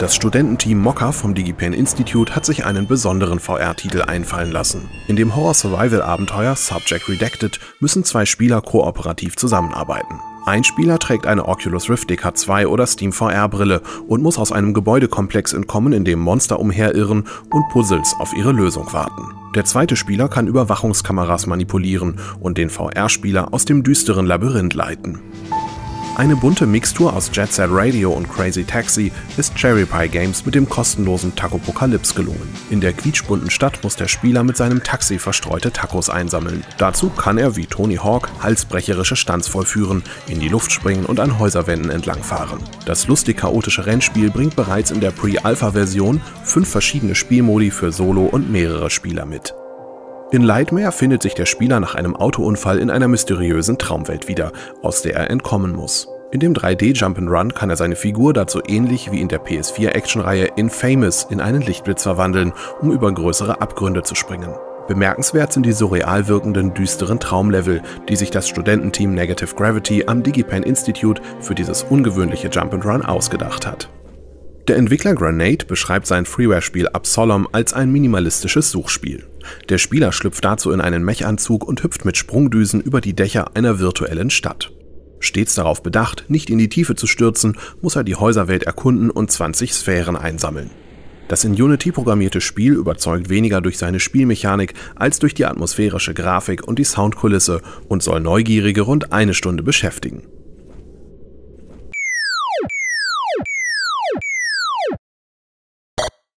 Das Studententeam Mokka vom DigiPen Institute hat sich einen besonderen VR-Titel einfallen lassen. In dem Horror-Survival-Abenteuer Subject Redacted müssen zwei Spieler kooperativ zusammenarbeiten. Ein Spieler trägt eine Oculus Rift DK2 oder Steam VR-Brille und muss aus einem Gebäudekomplex entkommen, in dem Monster umherirren und Puzzles auf ihre Lösung warten. Der zweite Spieler kann Überwachungskameras manipulieren und den VR-Spieler aus dem düsteren Labyrinth leiten. Eine bunte Mixtur aus Jet Set Radio und Crazy Taxi ist Cherry Pie Games mit dem kostenlosen Tacopocalypse gelungen. In der quietschbunten Stadt muss der Spieler mit seinem Taxi verstreute Tacos einsammeln. Dazu kann er wie Tony Hawk halsbrecherische Stunts vollführen, in die Luft springen und an Häuserwänden entlangfahren. Das lustig chaotische Rennspiel bringt bereits in der Pre-Alpha-Version fünf verschiedene Spielmodi für Solo und mehrere Spieler mit. In Lightmare findet sich der Spieler nach einem Autounfall in einer mysteriösen Traumwelt wieder, aus der er entkommen muss. In dem 3D Jump'n'Run kann er seine Figur dazu ähnlich wie in der PS4-Actionreihe Infamous in einen Lichtblitz verwandeln, um über größere Abgründe zu springen. Bemerkenswert sind die surreal wirkenden, düsteren Traumlevel, die sich das Studententeam Negative Gravity am DigiPen Institute für dieses ungewöhnliche Jump'n'Run ausgedacht hat. Der Entwickler Grenade beschreibt sein Freeware-Spiel Absolom als ein minimalistisches Suchspiel. Der Spieler schlüpft dazu in einen Mechanzug und hüpft mit Sprungdüsen über die Dächer einer virtuellen Stadt. Stets darauf bedacht, nicht in die Tiefe zu stürzen, muss er die Häuserwelt erkunden und 20 Sphären einsammeln. Das in Unity programmierte Spiel überzeugt weniger durch seine Spielmechanik als durch die atmosphärische Grafik und die Soundkulisse und soll Neugierige rund eine Stunde beschäftigen.